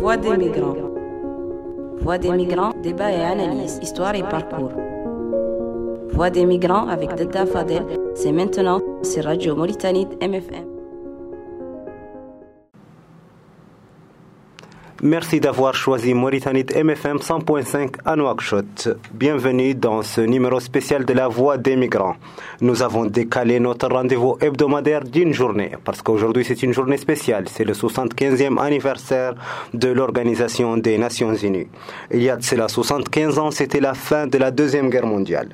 Voix des migrants. Voix des migrants, débat et analyse, histoire et parcours. Voix des migrants avec Delta Fadel, c'est maintenant sur Radio Mauritanie MFM. Merci d'avoir choisi Mauritanie MFM 100.5 à Nouakchott. Bienvenue dans ce numéro spécial de la Voix des migrants. Nous avons décalé notre rendez-vous hebdomadaire d'une journée parce qu'aujourd'hui c'est une journée spéciale. C'est le 75e anniversaire de l'Organisation des Nations Unies. Il y a de cela 75 ans, c'était la fin de la Deuxième Guerre mondiale.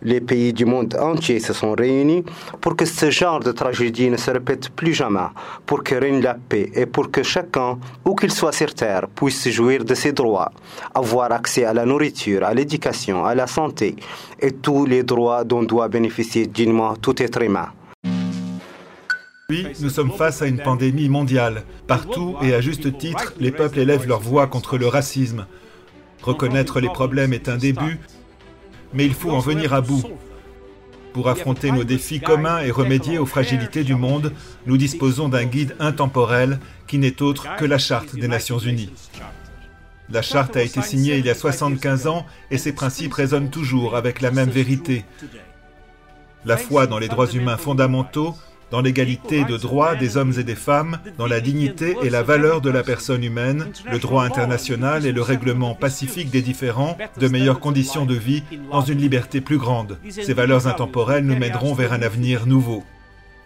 Les pays du monde entier se sont réunis pour que ce genre de tragédie ne se répète plus jamais, pour que règne la paix et pour que chacun, où qu'il soit sur terre, puisse jouir de ses droits, avoir accès à la nourriture, à l'éducation, à la santé et tous les droits dont doit bénéficier dignement tout être humain. Oui, nous sommes face à une pandémie mondiale. Partout et à juste titre, les peuples élèvent leur voix contre le racisme. Reconnaître les problèmes est un début, mais il faut en venir à bout. Pour affronter nos défis communs et remédier aux fragilités du monde, nous disposons d'un guide intemporel qui n'est autre que la Charte des Nations Unies. La charte a été signée il y a 75 ans et ses principes résonnent toujours avec la même vérité. La foi dans les droits humains fondamentaux, dans l'égalité de droits des hommes et des femmes, dans la dignité et la valeur de la personne humaine, le droit international et le règlement pacifique des différends, de meilleures conditions de vie dans une liberté plus grande. Ces valeurs intemporelles nous mèneront vers un avenir nouveau.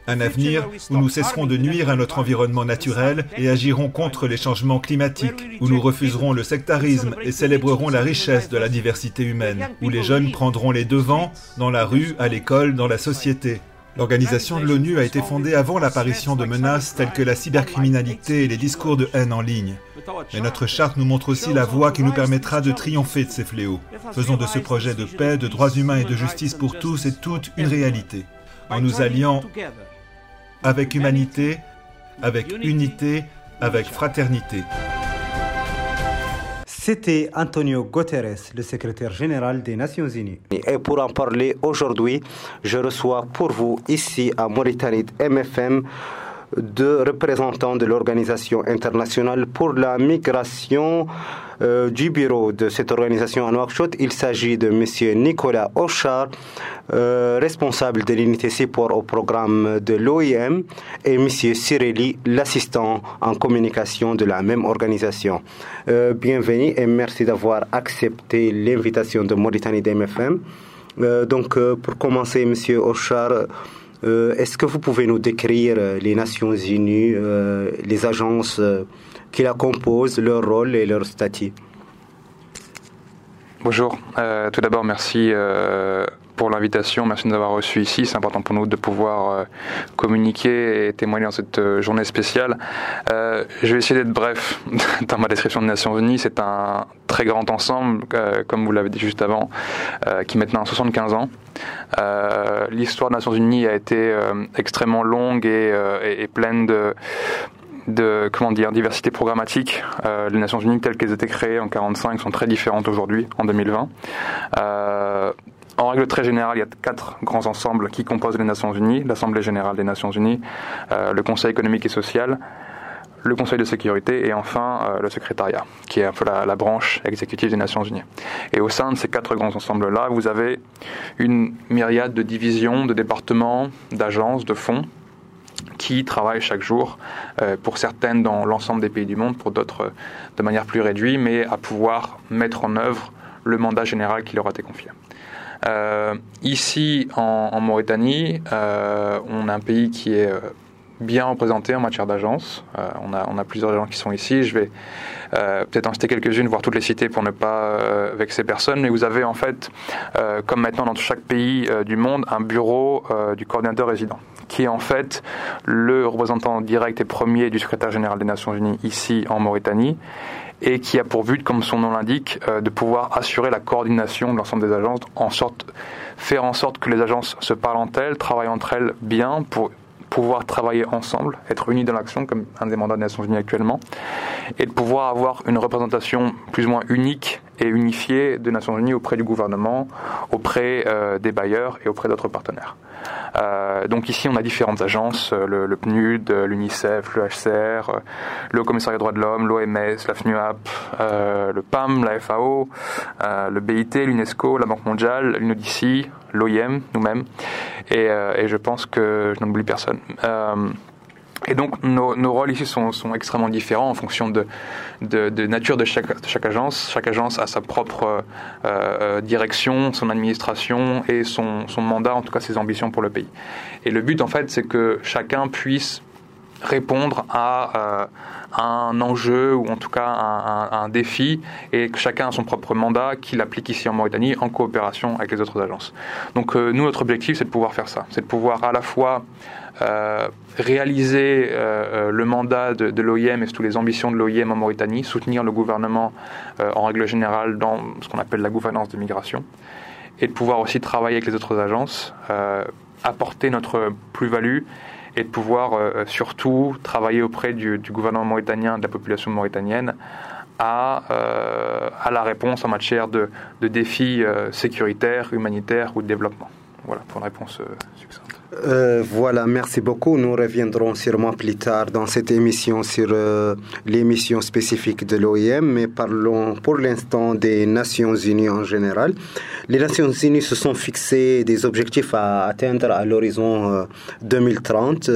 Un avenir où nous cesserons de nuire à notre environnement naturel et agirons contre les changements climatiques, où nous refuserons le sectarisme et célébrerons la richesse de la diversité humaine, où les jeunes prendront les devants dans la rue, à l'école, dans la société, L'organisation de l'ONU a été fondée avant l'apparition de menaces telles que la cybercriminalité et les discours de haine en ligne. Mais notre charte nous montre aussi la voie qui nous permettra de triompher de ces fléaux. Faisons de ce projet de paix, de droits humains et de justice pour tous et toutes une réalité, en nous alliant avec humanité, avec unité, avec fraternité. C'était Antonio Guterres, le secrétaire général des Nations Unies. Et pour en parler aujourd'hui, je reçois pour vous ici à Mauritanie MFM deux représentants de l'Organisation internationale pour la migration euh, du bureau de cette organisation à Nouakchott. Il s'agit de M. Nicolas Ochar, euh, responsable de l'unité support au programme de l'OIM, et M. Cirelli, l'assistant en communication de la même organisation. Euh, bienvenue et merci d'avoir accepté l'invitation de Mauritanie DMFM. donc, pour commencer, M. Ochar, est-ce que vous pouvez nous décrire les Nations Unies, les agences qui la composent, leur rôle et leur statut Bonjour. Euh, tout d'abord, merci euh, pour l'invitation. Merci de nous avoir reçus ici. C'est important pour nous de pouvoir euh, communiquer et témoigner dans cette journée spéciale. je vais essayer d'être bref dans ma description des Nations Unies. C'est un très grand ensemble, comme vous l'avez dit juste avant, qui maintenant a 75 ans. L'histoire des Nations Unies a été extrêmement longue et, et pleine de de comment dire diversité programmatique. Euh, les Nations Unies telles qu'elles étaient créées en 1945 sont très différentes aujourd'hui en 2020. Euh, en règle très générale, il y a quatre grands ensembles qui composent les Nations Unies l'Assemblée générale des Nations Unies, euh, le Conseil économique et social, le Conseil de sécurité et enfin le secrétariat, qui est un peu la, branche exécutive des Nations Unies. Et au sein de ces quatre grands ensembles-là, vous avez une myriade de divisions, de départements, d'agences, de fonds qui travaillent chaque jour, euh, pour certaines dans l'ensemble des pays du monde, pour d'autres euh, de manière plus réduite, mais à pouvoir mettre en œuvre le mandat général qui leur a été confié. Euh, ici, en, Mauritanie, on a un pays qui est bien représenté en matière d'agence. on, a, plusieurs gens qui sont ici. Je vais peut-être en citer quelques-unes, voire toutes les citer pour ne pas vexer personne. Mais vous avez en fait, comme maintenant dans chaque pays du monde, un bureau du coordinateur résident qui est en fait le représentant direct et premier du secrétaire général des Nations Unies ici en Mauritanie et qui a pour but, comme son nom l'indique, euh, de pouvoir assurer la coordination de l'ensemble des agences, faire en sorte que les agences se parlent entre elles, travaillent entre elles bien pour pouvoir travailler ensemble, être unis dans l'action, comme un des mandats des Nations Unies actuellement, et de pouvoir avoir une représentation plus ou moins unique et unifiée des Nations Unies auprès du gouvernement, auprès des bailleurs et auprès d'autres partenaires. Euh, donc ici, on a différentes agences, euh, le, PNUD, l'UNICEF, le HCR, le Commissariat des droits de l'homme, l'OMS, la FNUAP, euh, le PAM, la FAO, le BIT, l'UNESCO, la Banque mondiale, l'UNODC, l'OIM, nous-mêmes, et, et, je pense que je n'oublie personne. Et donc nos, nos, rôles ici sont, sont, extrêmement différents en fonction de, de, nature de chaque, de chaque, agence. Chaque agence a sa propre euh, euh, direction, son administration et son, son, mandat, en tout cas ses ambitions pour le pays. Et le but en fait, c'est que chacun puisse répondre à, euh, un enjeu ou en tout cas un, défi et que chacun a son propre mandat qu'il applique ici en Mauritanie en coopération avec les autres agences. Donc euh, nous, notre objectif, c'est de pouvoir faire ça. C'est de pouvoir à la fois euh, réaliser le mandat de l'OIM et surtout les ambitions de l'OIM en Mauritanie, soutenir le gouvernement en règle générale dans ce qu'on appelle la gouvernance de migration, et de pouvoir aussi travailler avec les autres agences, apporter notre plus-value et de pouvoir surtout travailler auprès du, gouvernement mauritanien, de la population mauritanienne, à, à la réponse en matière de, de défis sécuritaires, humanitaires ou de développement. Voilà pour une réponse succincte. Euh, voilà, merci beaucoup. Nous reviendrons sûrement plus tard dans cette émission sur euh, l'émission spécifique de l'OIM, mais parlons pour l'instant des Nations Unies en général. Les Nations Unies se sont fixés des objectifs à atteindre à l'horizon 2030,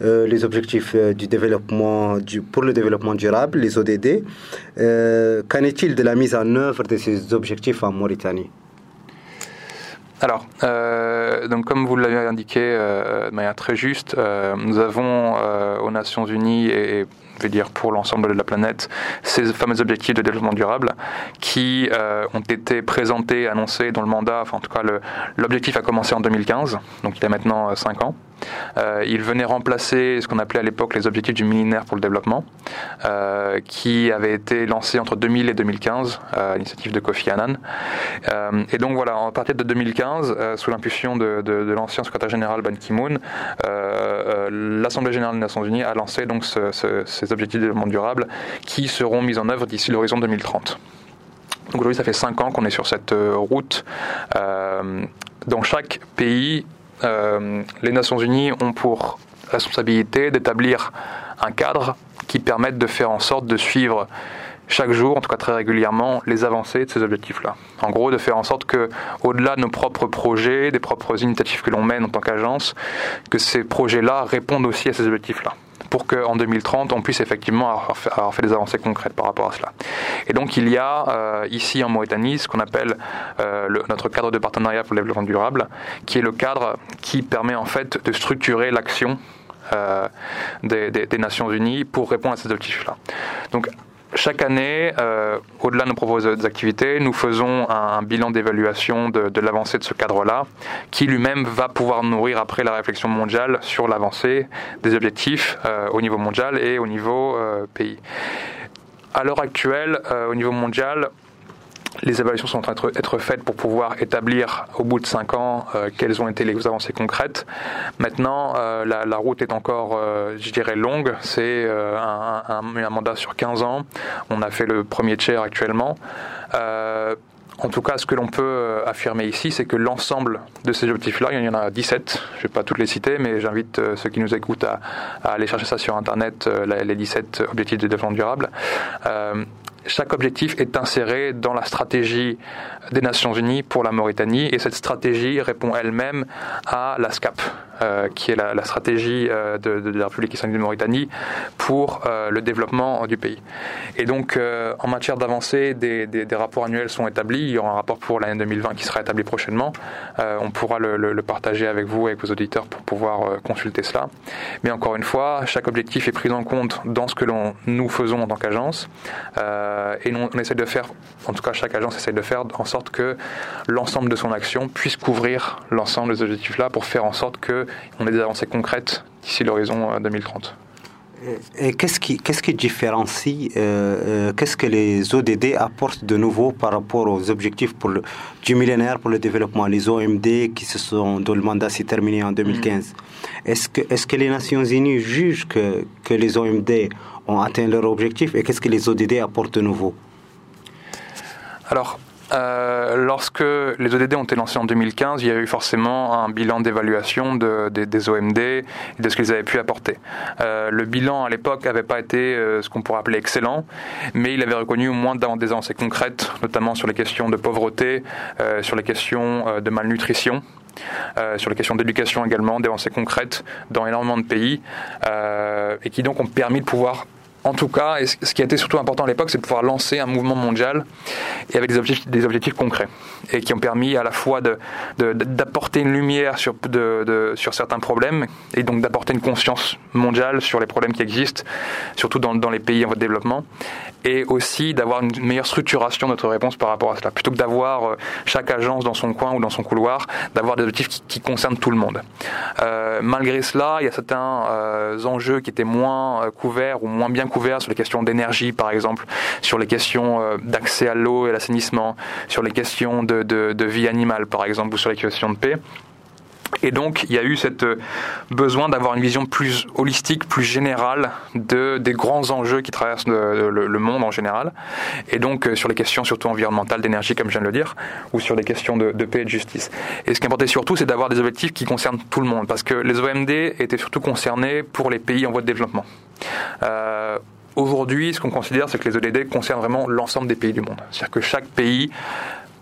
euh, les objectifs du développement pour le développement durable, les ODD. Qu'en est-il de la mise en œuvre de ces objectifs en Mauritanie? Alors, euh, donc comme vous l'avez indiqué euh, de manière très juste, euh, nous avons euh, aux Nations Unies et, je vais dire pour l'ensemble de la planète, ces fameux objectifs de développement durable qui ont été présentés, annoncés dans le mandat, enfin en tout cas l'objectif a commencé en 2015, donc il y a maintenant 5 ans. Euh, il venait remplacer ce qu'on appelait à l'époque les objectifs du millénaire pour le développement, euh, qui avait été lancé entre 2000 et 2015 à l'initiative de Kofi Annan. Euh, et donc voilà, à partir de 2015, euh, sous l'impulsion de, de, de l'ancien secrétaire général Ban Ki-moon, euh, l'Assemblée générale des Nations Unies a lancé donc ce, ce, ces objectifs de développement durable qui seront mis en œuvre d'ici l'horizon 2030. Donc aujourd'hui, ça fait 5 ans qu'on est sur cette route. dans chaque pays, euh, les Nations Unies ont pour responsabilité d'établir un cadre qui permette de faire en sorte de suivre chaque jour, en tout cas très régulièrement, les avancées de ces objectifs-là. En gros, de faire en sorte que, au-delà de nos propres projets, des propres initiatives que l'on mène en tant qu'agence, que ces projets-là répondent aussi à ces objectifs-là pour qu'en 2030, on puisse effectivement avoir fait, des avancées concrètes par rapport à cela. Et donc, il y a euh, ici en Mauritanie ce qu'on appelle euh, notre cadre de partenariat pour le développement durable, qui est le cadre qui permet en fait de structurer l'action euh, des, des, des, Nations Unies pour répondre à ces objectifs-là. Donc, chaque année, euh, au-delà de nos propres activités, nous faisons un, bilan d'évaluation de, l'avancée de ce cadre-là, qui lui-même va pouvoir nourrir après la réflexion mondiale sur l'avancée des objectifs euh, au niveau mondial et au niveau euh, pays. À l'heure actuelle, au niveau mondial, les évaluations sont en train d'être faites pour pouvoir établir au bout de cinq ans euh, quelles ont été les avancées concrètes. Maintenant, euh, la, la, route est encore, euh, je dirais, longue. C'est euh, un, un, un, mandat sur 15 ans. On a fait le premier chair actuellement. Euh, en tout cas, ce que l'on peut affirmer ici, c'est que l'ensemble de ces objectifs-là, il y en a 17, je ne vais pas toutes les citer, mais j'invite ceux qui nous écoutent à, à, aller chercher ça sur Internet, les 17 objectifs de développement durable. Euh, chaque objectif est inséré dans la stratégie des Nations Unies pour la Mauritanie et cette stratégie répond elle-même à la SCAP, euh, qui est la, la stratégie euh, de, de, la République islamique de Mauritanie pour euh, le développement du pays. Et donc, euh, en matière d'avancée, des, des, des, rapports annuels sont établis. Il y aura un rapport pour l'année 2020 qui sera établi prochainement. Euh, on pourra le, le, le, partager avec vous, avec vos auditeurs, pour pouvoir euh, consulter cela. Mais encore une fois, chaque objectif est pris en compte dans ce que l'on nous faisons en tant qu'agence. et on, on essaie de faire, en tout cas chaque agence essaie de faire en sorte que l'ensemble de son action puisse couvrir l'ensemble des objectifs-là pour faire en sorte qu'on ait des avancées concrètes d'ici l'horizon 2030. Et qu'est-ce qui, qu'est-ce qui différencie, euh, euh, qu'est-ce que les ODD apportent de nouveau par rapport aux objectifs pour le, du millénaire pour le développement, les OMD qui se sont, dont le mandat s'est terminé en 2015 mmh. Est-ce que, est-ce que les Nations Unies jugent que, que les OMD ont atteint leur objectif et qu'est-ce que les ODD apportent de nouveau? Alors, euh, lorsque les ODD ont été lancés en 2015, il y a eu forcément un bilan d'évaluation des OMD et de ce qu'ils avaient pu apporter. Euh, le bilan à l'époque n'avait pas été euh, ce qu'on pourrait appeler excellent, mais il avait reconnu au moins des avancées concrètes, notamment sur les questions de pauvreté, sur les questions de malnutrition. sur les questions d'éducation également, des avancées concrètes dans énormément de pays, et qui donc ont permis de pouvoir en tout cas, ce qui a été surtout important à l'époque, c'est de pouvoir lancer un mouvement mondial et avec des objectifs, concrets et qui ont permis à la fois d'apporter une lumière sur, certains problèmes et donc d'apporter une conscience mondiale sur les problèmes qui existent, surtout dans, dans les pays en voie de développement, et aussi d'avoir une meilleure structuration de notre réponse par rapport à cela. Plutôt que d'avoir euh, chaque agence dans son coin ou dans son couloir, d'avoir des objectifs qui, concernent tout le monde. Euh, malgré cela, il y a certains euh, enjeux qui étaient moins couverts ou moins bien couverts sur les questions d'énergie, par exemple, sur les questions d'accès à l'eau et à l'assainissement, sur les questions de, de vie animale, par exemple, ou sur les questions de paix. Et donc, il y a eu cette euh, besoin d'avoir une vision plus holistique, plus générale de, des grands enjeux qui traversent le, monde en général. Et donc, euh, sur les questions surtout environnementales, d'énergie, comme je viens de le dire, ou sur les questions de, paix et de justice. Et ce qui importait surtout, c'est d'avoir des objectifs qui concernent tout le monde, parce que les OMD étaient surtout concernés pour les pays en voie de développement. Euh, Aujourd'hui, ce qu'on considère, c'est que les ODD concernent vraiment l'ensemble des pays du monde. C'est-à-dire que chaque pays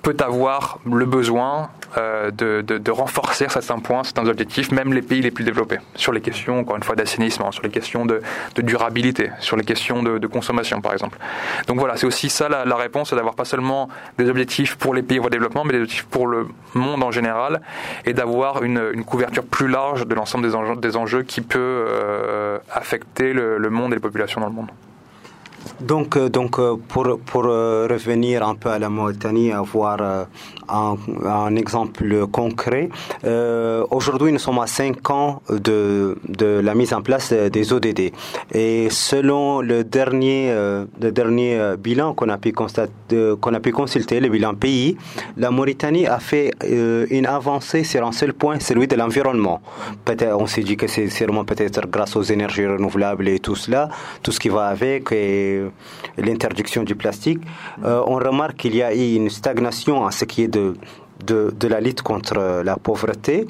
peut avoir le besoin euh, de, renforcer certains points, certains objectifs, même les pays les plus développés, sur les questions, encore une fois, d'assainissement, sur les questions de, durabilité, sur les questions de, consommation, par exemple. Donc voilà, c'est aussi ça la, réponse, c'est d'avoir pas seulement des objectifs pour les pays en voie de développement, mais des objectifs pour le monde en général, et d'avoir une, couverture plus large de l'ensemble des enjeux, qui peut euh, affecter le monde et les populations dans le monde. Donc, euh, donc euh, pour, pour euh, revenir un peu à la Mauritanie, avoir un, exemple concret, aujourd'hui nous sommes à 5 ans de, de la mise en place des ODD. Et selon le dernier, le dernier bilan qu'on a, pu constater, qu'on a pu consulter, le bilan pays, la Mauritanie a fait une avancée sur un seul point, celui de l'environnement. Peut-être, on s'est dit que c'est sûrement peut-être grâce aux énergies renouvelables et tout cela, tout ce qui va avec. Et l'interdiction du plastique, euh, on remarque qu'il y a eu une stagnation en ce qui est de, de, la lutte contre la pauvreté.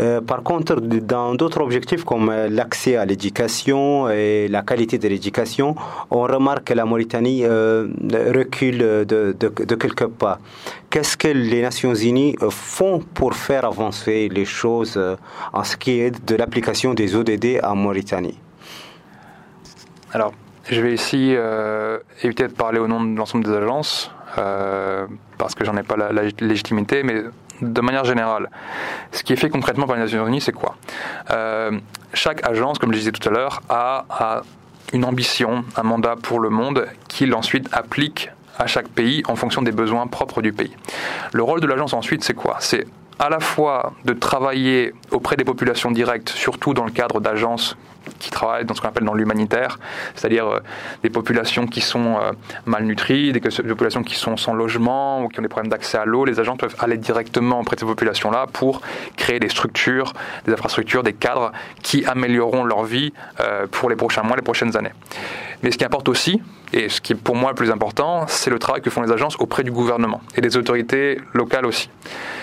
Euh, par contre, dans d'autres objectifs comme l'accès à l'éducation et la qualité de l'éducation, on remarque que la Mauritanie euh, recule de, de, quelques pas. Qu'est-ce que les Nations Unies font pour faire avancer les choses en ce qui est de l'application des ODD en Mauritanie? Alors, je vais ici euh, éviter de parler au nom de l'ensemble des agences, euh, parce que j'en ai pas la, légitimité, mais de manière générale, ce qui est fait concrètement par les Nations Unies, c'est quoi? Euh, Chaque agence, comme je disais tout à l'heure, a, a une ambition, un mandat pour le monde qu'il ensuite applique à chaque pays en fonction des besoins propres du pays. Le rôle de l'agence ensuite, c'est quoi? C'est à la fois de travailler auprès des populations directes, surtout dans le cadre d'agences qui travaillent dans ce qu'on appelle dans l'humanitaire, c'est-à-dire euh, des populations qui sont euh, malnutries, des, populations qui sont sans logement ou qui ont des problèmes d'accès à l'eau. Les agents peuvent aller directement auprès de ces populations-là pour créer des structures, des infrastructures, des cadres qui amélioreront leur vie euh, pour les prochains mois, les prochaines années. Mais ce qui importe aussi, et ce qui est pour moi le plus important, c'est le travail que font les agences auprès du gouvernement et des autorités locales aussi.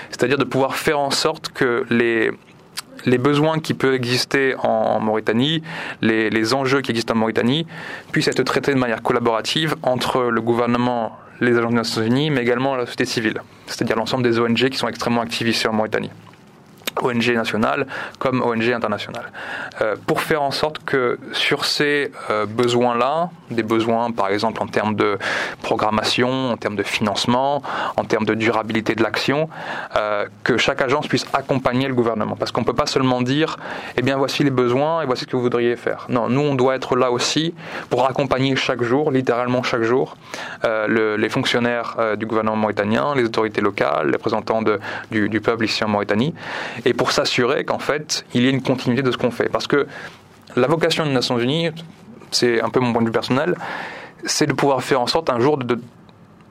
C'est-à-dire de pouvoir faire en sorte que les besoins qui peuvent exister en, Mauritanie, les, enjeux qui existent en Mauritanie, puissent être traités de manière collaborative entre le gouvernement, les agences des Nations Unies, mais également la société civile, c'est-à-dire l'ensemble des ONG qui sont extrêmement actives ici en Mauritanie. ONG nationale comme ONG internationale. Euh, pour faire en sorte que sur ces euh, besoins-là, des besoins par exemple en termes de programmation, en termes de financement, en termes de durabilité de l'action, euh, que chaque agence puisse accompagner le gouvernement. Parce qu'on ne peut pas seulement dire, eh bien voici les besoins et voici ce que vous voudriez faire. Non, nous on doit être là aussi pour accompagner chaque jour, littéralement chaque jour, le, les fonctionnaires du gouvernement mauritanien, les autorités locales, les représentants du peuple ici en Mauritanie, et pour s'assurer qu'en fait, il y ait une continuité de ce qu'on fait. Parce que la vocation des Nations Unies, c'est un peu mon point de vue personnel, c'est de pouvoir faire en sorte un jour de,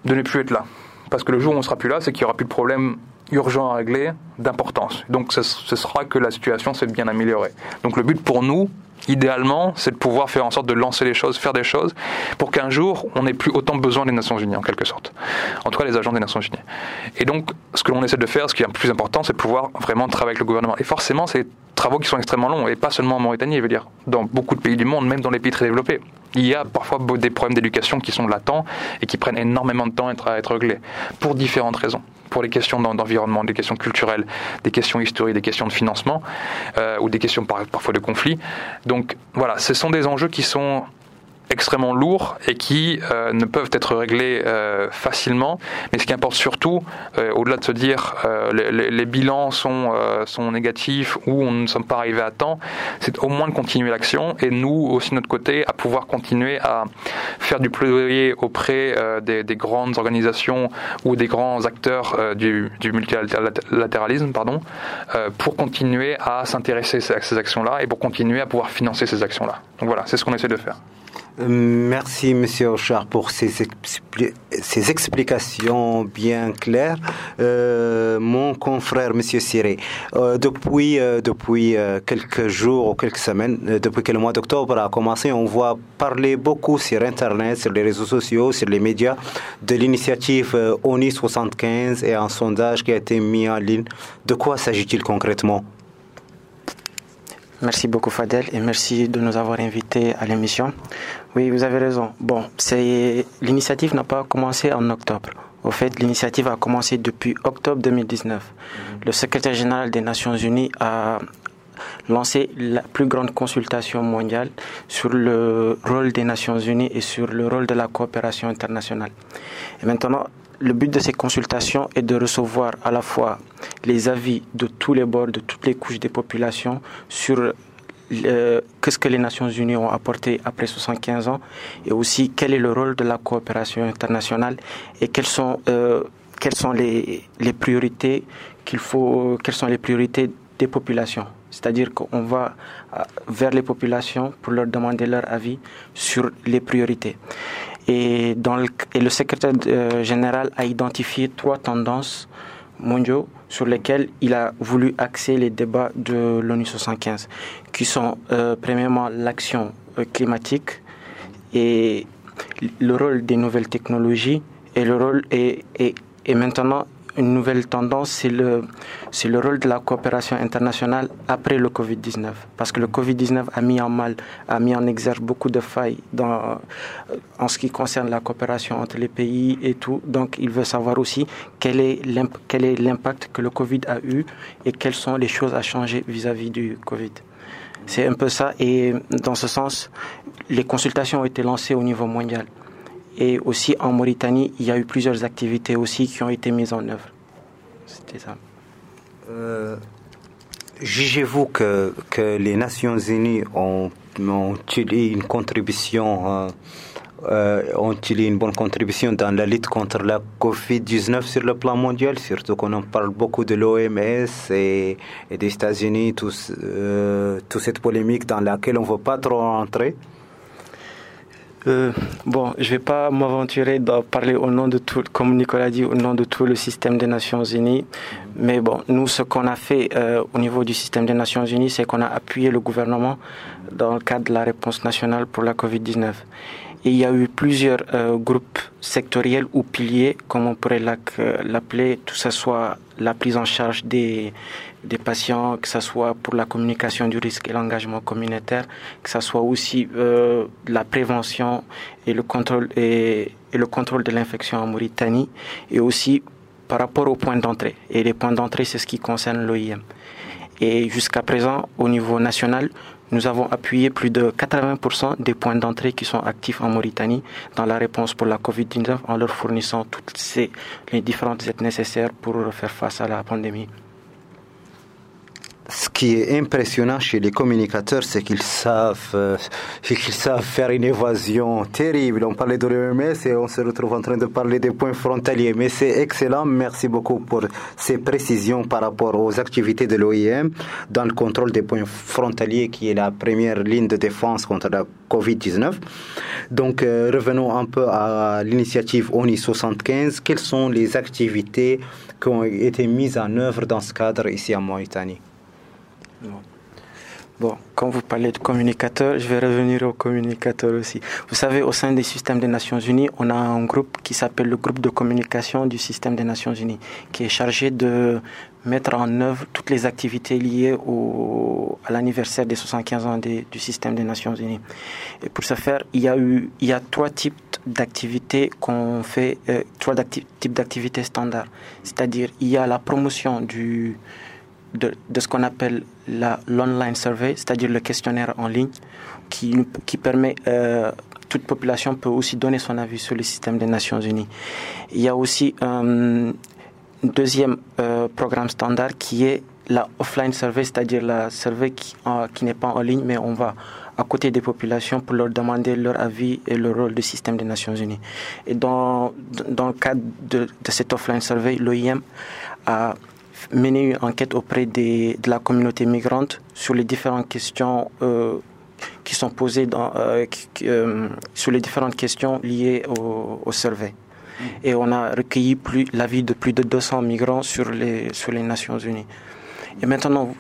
ne plus être là. Parce que le jour où on ne sera plus là, c'est qu'il n'y aura plus de problème urgent à régler d'importance. Donc ce, ce, sera que la situation s'est bien améliorée. Donc le but pour nous, idéalement, c'est de pouvoir faire en sorte de lancer les choses, faire des choses, pour qu'un jour, on n'ait plus autant besoin des Nations Unies, en quelque sorte. En tout cas, les agents des Nations Unies. Et donc, ce que l'on essaie de faire, ce qui est le plus important, c'est de pouvoir vraiment travailler avec le gouvernement. Et forcément, c'est des travaux qui sont extrêmement longs, et pas seulement en Mauritanie, je veux dire, dans beaucoup de pays du monde, même dans les pays très développés. Il y a parfois des problèmes d'éducation qui sont latents et qui prennent énormément de temps à être, à être réglés, pour différentes raisons pour les questions d'environnement, des questions culturelles, des questions historiques, des questions de financement, euh, ou des questions parfois de conflit. Donc voilà, ce sont des enjeux qui sont extrêmement lourds et qui euh, ne peuvent être réglés euh, facilement. Mais ce qui importe surtout, euh, au-delà de se dire les, les, bilans sont, sont négatifs ou on ne sommes pas arrivés à temps, c'est au moins de continuer l'action et nous aussi de notre côté à pouvoir continuer à faire du plaidoyer auprès des, des, grandes organisations ou des grands acteurs du, du, multilatéralisme pardon, pour continuer à s'intéresser à ces actions-là et pour continuer à pouvoir financer ces actions-là. Donc voilà, c'est ce qu'on essaie de faire. Merci, Monsieur Ochard, pour ces, ces explications bien claires. Euh, mon confrère, Monsieur Siré, euh, depuis, euh, depuis quelques jours ou quelques semaines, depuis que le mois d'octobre a commencé, on voit parler beaucoup sur Internet, sur les réseaux sociaux, sur les médias, de l'initiative ONI 75 et un sondage qui a été mis en ligne. De quoi s'agit-il concrètement? Merci beaucoup Fadel et merci de nous avoir invités à l'émission. Oui, vous avez raison. Bon, c'est l'initiative n'a pas commencé en octobre. Au fait, l'initiative a commencé depuis octobre 2019. Mhm. Le secrétaire général des Nations Unies a lancé la plus grande consultation mondiale sur le rôle des Nations Unies et sur le rôle de la coopération internationale. Et maintenant, le but de ces consultations est de recevoir à la fois les avis de tous les bords, de toutes les couches des populations sur qu'est-ce que les Nations Unies ont apporté après 75 ans et aussi quel est le rôle de la coopération internationale et quelles sont, euh, quelles sont les, les priorités qu'il faut, quelles sont les priorités des populations. C'est-à-dire qu'on va euh, vers les populations pour leur demander leur avis sur les priorités. Et, le, et le secrétaire euh, général a identifié trois tendances mondiaux sur lesquels il a voulu axer les débats de l'ONU 75, qui sont euh, premièrement l'action euh, climatique et le rôle des nouvelles technologies et le rôle et, et, et maintenant une nouvelle tendance, c'est le, rôle de la coopération internationale après le Covid-19. Parce que le Covid-19 a mis en mal, a mis en exergue beaucoup de failles en ce qui concerne la coopération entre les pays et tout. Donc, il veut savoir aussi quel est l'impact que le Covid a eu et quelles sont les choses à changer vis-à-vis du Covid. C'est un peu ça. Et dans ce sens, les consultations ont été lancées au niveau mondial. Et aussi en Mauritanie, il y a eu plusieurs activités aussi qui ont été mises en œuvre. C'était ça. Euh, jugez-vous que, les Nations Unies ont, ont une contribution euh, euh, une bonne contribution dans la lutte contre la Covid-19 sur le plan mondial, surtout qu'on en parle beaucoup de l'OMS et, et, des États-Unis, toute cette polémique dans laquelle on ne veut pas trop entrer euh, bon, je vais pas m'aventurer à parler au nom de tout, comme Nicolas dit, au nom de tout le système des Nations Unies. Mais bon, nous, ce qu'on a fait euh, au niveau du système des Nations Unies, c'est qu'on a appuyé le gouvernement dans le cadre de la réponse nationale pour la Covid-19. Et il y a eu plusieurs euh, groupes sectoriels ou piliers, comme on pourrait l'appeler, tout ça soit la prise en charge des, des patients, que ce soit pour la communication du risque et l'engagement communautaire, que ce soit aussi euh, la prévention et le contrôle et, le contrôle de l'infection en Mauritanie, et aussi par rapport aux points d'entrée. Et les points d'entrée, c'est ce qui concerne l'OIM. Et jusqu'à présent, au niveau national, nous avons appuyé plus de 80% des points d'entrée qui sont actifs en Mauritanie dans la réponse pour la COVID-19 en leur fournissant toutes ces, les différentes aides nécessaires pour faire face à la pandémie ce qui est impressionnant chez les communicateurs, c'est qu'ils savent, euh, qu'ils savent faire une évasion terrible. On parlait de l'OMS et on se retrouve en train de parler des points frontaliers. Mais c'est excellent. Merci beaucoup pour ces précisions par rapport aux activités de l'OIM dans le contrôle des points frontaliers qui est la première ligne de défense contre la COVID-19. Donc, euh, revenons un peu à l'initiative ONI 75. Quelles sont les activités qui ont été mises en œuvre dans ce cadre ici en Mauritanie? Bon, quand vous parlez de communicateurs, je vais revenir aux communicateurs aussi. Vous savez, au sein des systèmes des Nations Unies, on a un groupe qui s'appelle le groupe de communication du système des Nations Unies, qui est chargé de mettre en œuvre toutes les activités liées au, à l'anniversaire des 75 ans du système des Nations Unies. Et pour ce faire, il y a eu, il y a trois types d'activités qu'on fait, euh, trois types d'activités standards. C'est-à-dire, il y a la promotion du, de, ce qu'on appelle l'online survey, c'est-à-dire le questionnaire en ligne, qui, qui permet euh, toute population peut aussi donner son avis sur le système des Nations Unies. Il y a aussi un deuxième euh, programme standard qui est la offline survey, c'est-à-dire la survey qui, qui n'est pas en ligne, mais on va à côté des populations pour leur demander leur avis et le rôle du système des Nations Unies. Et dans, dans le cadre de, de cette offline survey, l'OIM a mené une enquête auprès des, de la communauté migrante sur les différentes questions euh, qui sont posées dans, euh, euh, sur les différentes questions liées au, au survey. Mm. Et on a recueilli plus, l'avis de plus de 200 migrants sur les, sur les Nations Unies. Et maintenant,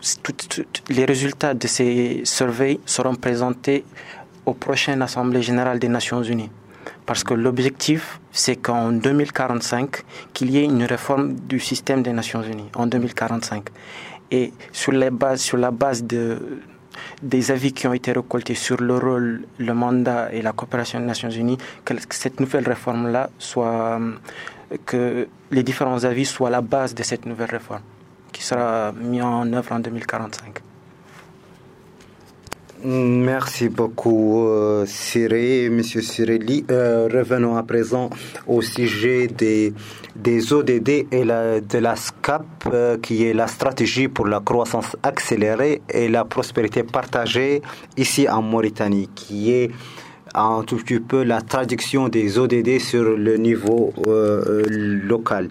les résultats de ces surveys seront présentés aux prochaines Assemblées générales des Nations Unies. Parce que l'objectif, c'est qu'en 2045, qu'il y ait une réforme du système des Nations Unies, en 2045. Et sur, les bases, sur la base de, des avis qui ont été récoltés sur le rôle, le mandat et la coopération des Nations Unies, que cette nouvelle réforme-là soit, que les différents avis soient la base de cette nouvelle réforme, qui sera mise en œuvre en 2045. Merci beaucoup, euh, Monsieur Cyril. Euh, revenons à présent au sujet des, ODD et la, de la SCAP, euh, qui est la stratégie pour la croissance accélérée et la prospérité partagée ici en Mauritanie, qui est un tout petit peu la traduction des ODD sur le niveau euh, local.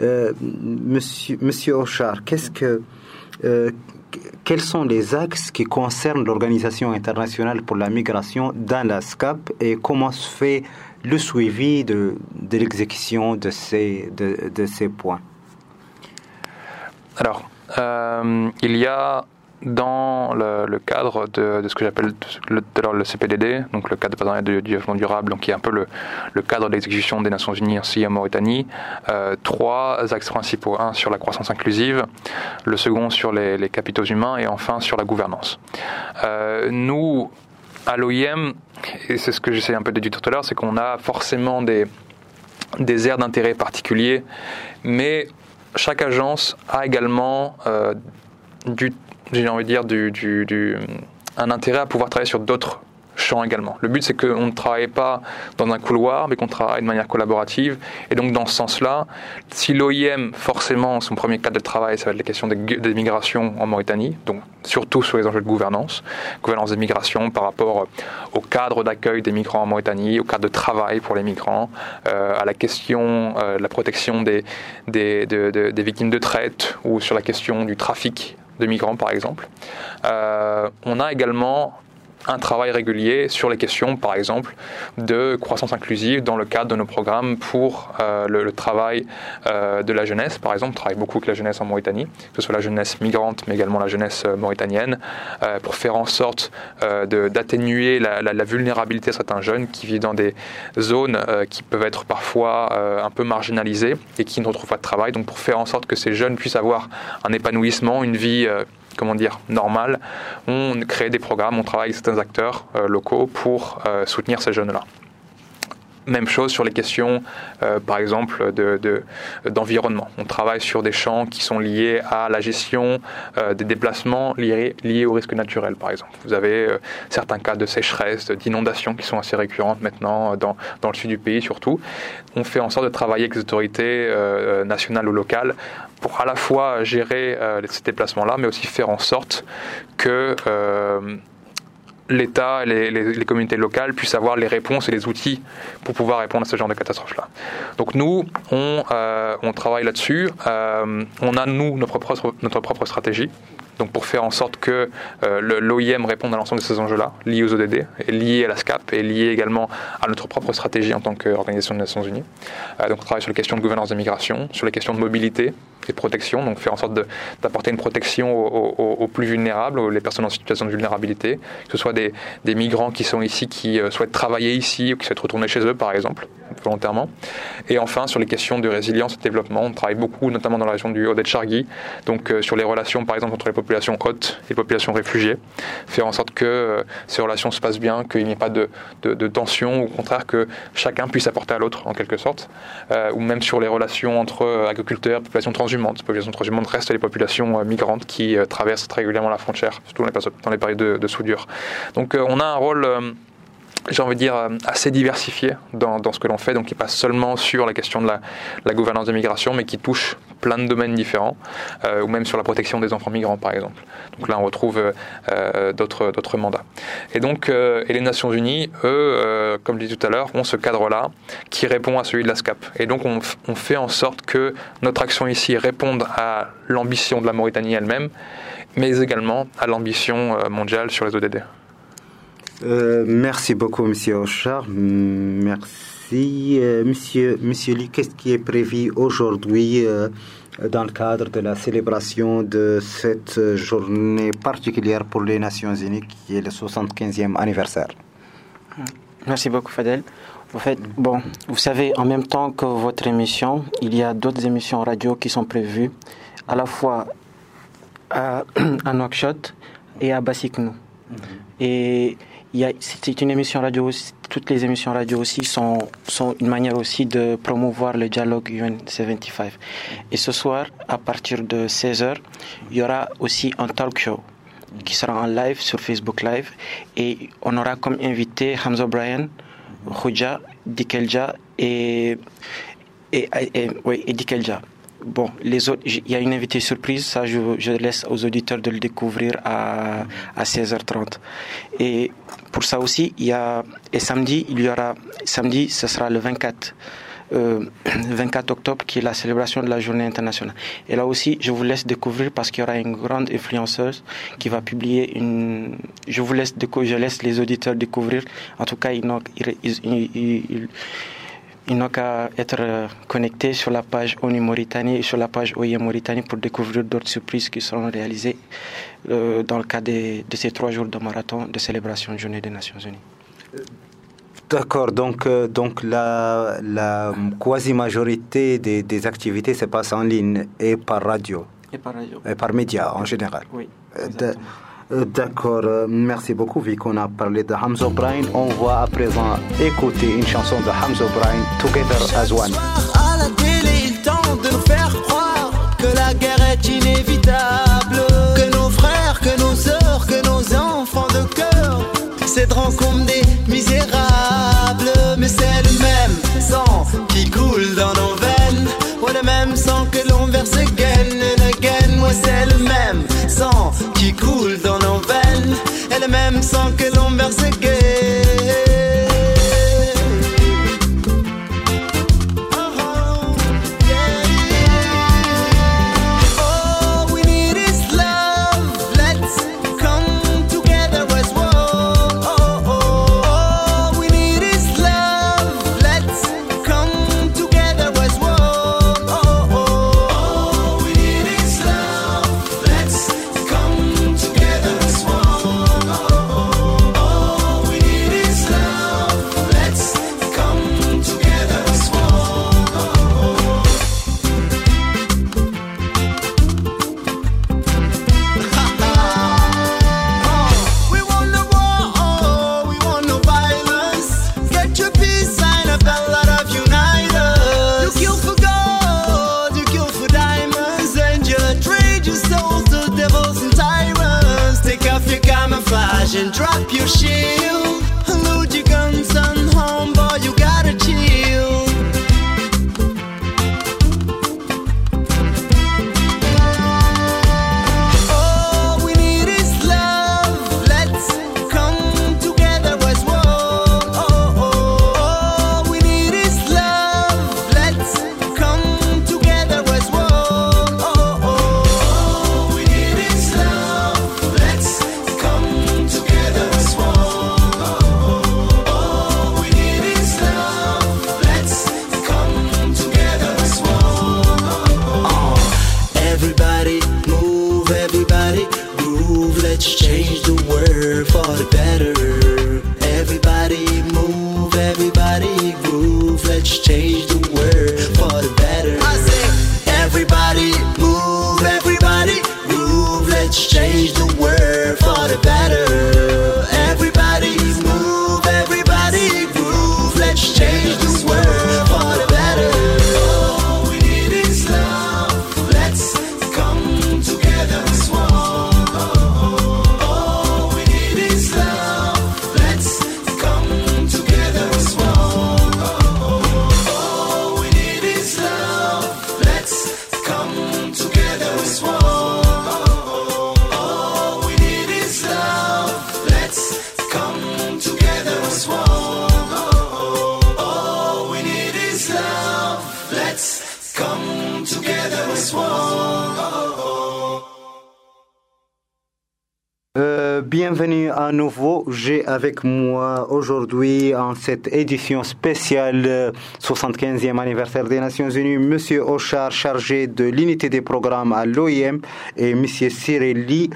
Euh, monsieur, Monsieur qu'est-ce que quels sont les axes qui concernent l'Organisation internationale pour la migration dans la SCAP et comment se fait le suivi de, l'exécution de ces, de, ces points? Alors, euh, il y a dans le, cadre de, ce que j'appelle le, le, CPDD, donc le cadre de du développement durable, donc qui est un peu le, le cadre d'exécution des Nations Unies ainsi en Mauritanie, euh, trois axes principaux. Un sur la croissance inclusive, le second sur les, capitaux humains et enfin sur la gouvernance. Euh, nous, à l'OIM, et c'est ce que j'essaie un peu de dire tout à l'heure, c'est qu'on a forcément des, des aires d'intérêt particuliers, mais chaque agence a également euh, du j'ai envie de dire, du, du, un intérêt à pouvoir travailler sur d'autres champs également. Le but, c'est qu'on ne travaille pas dans un couloir, mais qu'on travaille de manière collaborative. Et donc, dans ce sens-là, si l'OIM, forcément, son premier cadre de travail, ça va être la question des, migrations en Mauritanie, donc surtout sur les enjeux de gouvernance, gouvernance des migrations par rapport au cadre d'accueil des migrants en Mauritanie, au cadre de travail pour les migrants, euh, à la question euh, de la protection des, des, des victimes de traite ou sur la question du trafic de migrants, par exemple. Euh, on a également un travail régulier sur les questions, par exemple, de croissance inclusive dans le cadre de nos programmes pour euh, le, travail euh, de la jeunesse. Par exemple, on travaille beaucoup avec la jeunesse en Mauritanie, que ce soit la jeunesse migrante, mais également la jeunesse mauritanienne, pour faire en sorte d'atténuer la, la, vulnérabilité de certains jeunes qui vivent dans des zones qui peuvent être parfois un peu marginalisées et qui ne retrouvent pas de travail. Donc, pour faire en sorte que ces jeunes puissent avoir un épanouissement, une vie comment dire, normal, on crée des programmes, on travaille avec certains acteurs euh, locaux pour euh, soutenir ces jeunes-là. Même chose sur les questions, euh, par exemple, d'environnement. De, on travaille sur des champs qui sont liés à la gestion des déplacements liés, liés au risque naturel, par exemple. Vous avez certains cas de sécheresse, d'inondation qui sont assez récurrentes maintenant dans, dans, le sud du pays surtout. On fait en sorte de travailler avec les autorités nationales ou locales pour à la fois gérer ces déplacements-là, mais aussi faire en sorte que l'État et les, communautés locales puissent avoir les réponses et les outils pour pouvoir répondre à ce genre de catastrophe-là. Donc nous, on, euh, travaille là-dessus. Euh, on a, nous, notre propre, notre propre stratégie donc pour faire en sorte que l'OIM réponde à l'ensemble de ces enjeux-là, liés aux ODD, liés à la SCAP, et liés également à notre propre stratégie en tant qu'organisation des Nations Unies. donc on travaille sur les questions de gouvernance des migrations, sur les questions de mobilité, et protection, donc faire en sorte d'apporter une protection aux, plus vulnérables, aux les personnes en situation de vulnérabilité, que ce soit des, migrants qui sont ici, qui euh, souhaitent travailler ici ou qui souhaitent retourner chez eux, par exemple, volontairement. Et enfin, sur les questions de résilience et de développement, on travaille beaucoup, notamment dans la région du Haut-Chargui, donc euh, sur les relations, par exemple, entre les populations hautes et populations réfugiées, faire en sorte que euh, ces relations se passent bien, qu'il n'y ait pas de, de, tension, ou au contraire que chacun puisse apporter à l'autre, en quelque sorte, ou même sur les relations entre agriculteurs, populations trans transhumantes. Les populations transhumantes restent les populations euh, migrantes qui euh, traversent très régulièrement la frontière, surtout dans les périodes de, de soudure. Donc euh, on a un rôle j'ai envie de dire, assez diversifié dans, dans ce que l'on fait, donc qui passe seulement sur la question de la, la gouvernance des migrations, mais qui touche plein de domaines différents, ou même sur la protection des enfants migrants, par exemple. Donc là, on retrouve euh, d'autres, d'autres mandats. Et donc, et les Nations Unies, eux, comme je disais tout à l'heure, ont ce cadre-là qui répond à celui de la SCAP. Et donc, on, on fait en sorte que notre action ici réponde à l'ambition de la Mauritanie elle-même, mais également à l'ambition mondiale sur les ODD. Euh, merci beaucoup, Monsieur Ochar. Merci, euh, Monsieur, Monsieur Lee. Qu'est-ce qui est prévu aujourd'hui euh, dans le cadre de la célébration de cette journée particulière pour les Nations Unies, qui est le 75e anniversaire? Merci beaucoup, Fadel. En fait, bon, vous savez, en même temps que votre émission, il y a d'autres émissions radio qui sont prévues, à la fois à, à Nouakchott et à Bassiknou. Mhm. Et c'est une émission radio, toutes les émissions radio aussi sont, une manière aussi de promouvoir le dialogue UN 75. Et ce soir, à partir de 16h, il y aura aussi un talk show qui sera en live sur Facebook Live et on aura comme invité Hamza Bryan, Khouja, Dikelja et, et, et, et Dikelja. Bon, les autres, il y a une invitée surprise, ça je, laisse aux auditeurs de le découvrir à, à 16h30. Et pour ça aussi, il y a, et samedi, il y aura, samedi, ce sera le 24. 24 euh, octobre, qui est la célébration de la journée internationale. Et là aussi, je vous laisse découvrir parce qu'il y aura une grande influenceuse qui va publier une. Je vous laisse, je laisse les auditeurs découvrir. En tout cas, ils, ils, ils n'ont qu'à être euh, connectés sur la page ONU Mauritanie et sur la page OIM Mauritanie pour découvrir d'autres surprises qui seront réalisées euh, dans le cadre de, ces trois jours de marathon de célébration de Journée des Nations Unies. D'accord, donc, euh, donc la, la quasi-majorité des, des, activités se passe en ligne et par radio. Et par radio. Et par médias en général. Oui. D'accord, euh, merci beaucoup. Vu qu'on a parlé de Hamza O'Brien, on va à présent écouter une chanson de Hamza O'Brien, Together as One. À la télé, il tente de nous faire croire que la guerre est inévitable, que nos frères, que nos sœurs, que nos enfants de cœur céderont comme des misérables. Mais c'est le même sang qui coule dans nos veines, ou le même sang que l'on verse again and again. Moi, c'est le même sang qui coule dans le même sang que l'on verse bienvenue avec moi aujourd'hui en cette édition spéciale 75e anniversaire des Nations Unies, Monsieur Ochar, chargé de l'unité des programmes à l'OIM, et Monsieur Cirelli,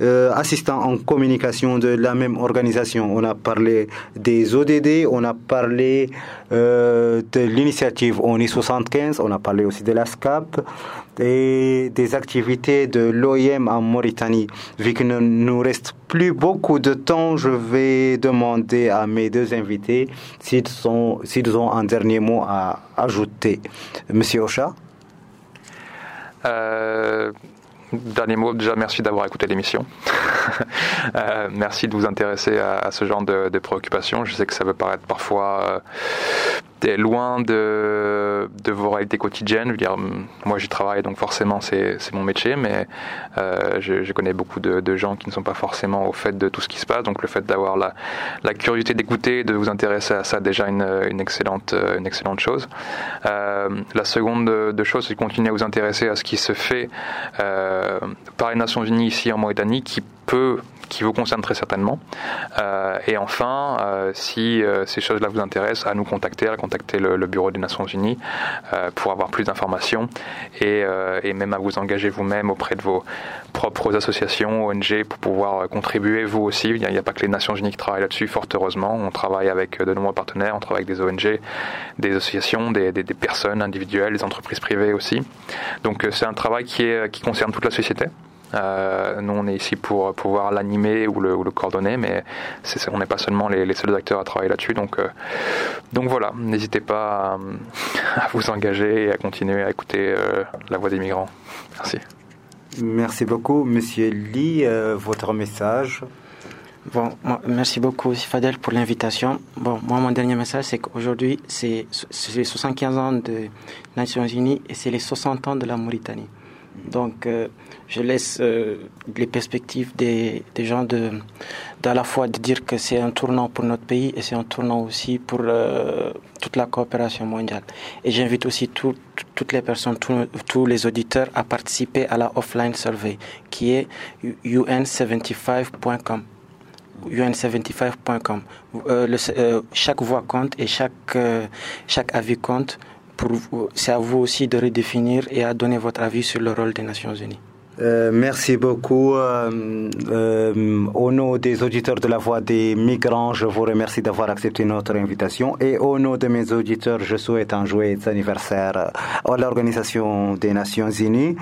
euh, assistant en communication de la même organisation. On a parlé des ODD, on a parlé euh, de l'initiative ONI 75, on a parlé aussi de la SCAP et des activités de l'OIM en Mauritanie. Vu qu'il ne nous reste plus beaucoup de temps, je vais demander à mes deux invités s'ils ont un dernier mot à ajouter. Monsieur Ocha euh, Dernier mot, déjà merci d'avoir écouté l'émission. Euh, merci de vous intéresser à, ce genre de, préoccupations. Je sais que ça peut paraître parfois euh, loin de, de, vos réalités quotidiennes. Je veux dire, moi j'y travaille donc forcément c'est mon métier, mais euh, je, connais beaucoup de, gens qui ne sont pas forcément au fait de tout ce qui se passe. Donc le fait d'avoir la, la, curiosité d'écouter, de vous intéresser à ça, déjà une, une excellente, une excellente chose. la seconde de, chose, c'est de continuer à vous intéresser à ce qui se fait par les Nations Unies ici en Mauritanie, qui peut qui vous concerne très certainement. Euh, et enfin, euh, si euh, ces choses-là vous intéressent, à nous contacter, à contacter le, Bureau des Nations Unies pour avoir plus d'informations et, et, même à vous engager vous-même auprès de vos propres associations, ONG, pour pouvoir contribuer vous aussi. Il n'y a, pas que les Nations Unies qui travaillent là-dessus, fort heureusement. On travaille avec de nombreux partenaires, on travaille avec des ONG, des associations, des, des, des personnes individuelles, des entreprises privées aussi. Donc c'est un travail qui, est, qui concerne toute la société. Euh, nous, on est ici pour pouvoir l'animer ou le, coordonner, mais on n'est pas seulement les, seuls acteurs à travailler là-dessus. Donc, euh, donc voilà, n'hésitez pas à, vous engager et à continuer à écouter euh, la voix des migrants. Merci. Merci beaucoup, Monsieur Lee. votre message Bon, merci beaucoup, Fadel, pour l'invitation. Bon, moi, mon dernier message, c'est qu'aujourd'hui, c'est les 75 ans des Nations Unies et c'est les 60 ans de la Mauritanie. Donc, euh, je laisse euh, les perspectives des, gens de, d'à la fois de dire que c'est un tournant pour notre pays et c'est un tournant aussi pour euh, toute la coopération mondiale. Et j'invite aussi toutes les personnes, tous les auditeurs à participer à la offline survey qui est un75.com un75.com. chaque voix compte et chaque, chaque avis compte c'est à vous aussi de redéfinir et à donner votre avis sur le rôle des Nations Unies. Euh, merci beaucoup. Euh, euh, au nom des auditeurs de la Voix des migrants, je vous remercie d'avoir accepté notre invitation. Et au nom de mes auditeurs, je souhaite un joyeux anniversaire à l'Organisation des Nations Unies.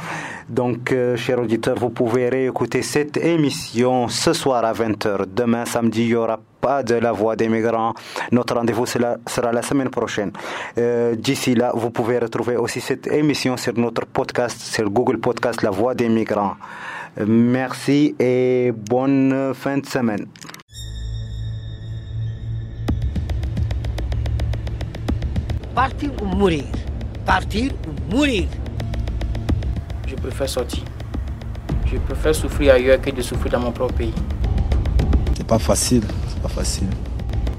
Donc, chers auditeurs, vous pouvez réécouter cette émission ce soir à 20h. Demain, samedi, il y aura pas de la voix des migrants. Notre rendez-vous sera la semaine prochaine. Euh, d'ici là, vous pouvez retrouver aussi cette émission sur notre podcast, sur Google Podcast, La Voix des migrants. Merci et bonne fin de semaine. Partir ou mourir? Partir ou mourir? Je préfère sortir. Je préfère souffrir ailleurs que de souffrir dans mon propre pays. C'est pas facile pas facile.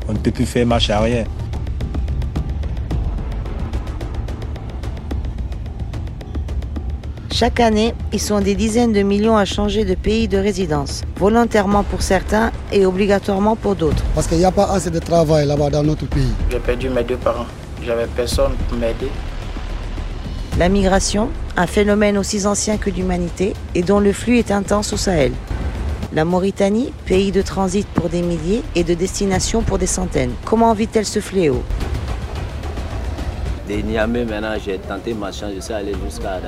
On ne peut plus faire marche arrière. Chaque année, ils sont des dizaines de millions à changer de pays de résidence, volontairement pour certains et obligatoirement pour d'autres. Parce qu'il n'y a pas assez de travail là-bas dans notre pays. J'ai perdu mes deux parents. J'avais personne pour m'aider. La migration, un phénomène aussi ancien que l'humanité et dont le flux est intense au Sahel. La Mauritanie, pays de transit pour des milliers et de destination pour des centaines. Comment vit-elle ce fléau? De Niamey, maintenant, j'ai tenté ma chance, je suis allé jusqu'à.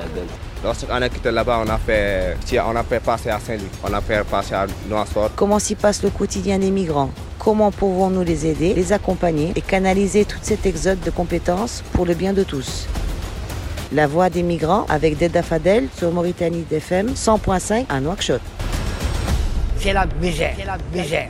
Lorsqu'on a quitté là-bas, on a fait, on a fait passer à Saint-Louis, on a fait passer à Noisfort. Comment s'y passe le quotidien des migrants? Comment pouvons-nous les aider, les accompagner et canaliser tout cet exode de compétences pour le bien de tous? La voix des migrants avec Deda Fadel sur Mauritanie DFM 100.5 à Nouakchott c'est la misère. C'est la misère.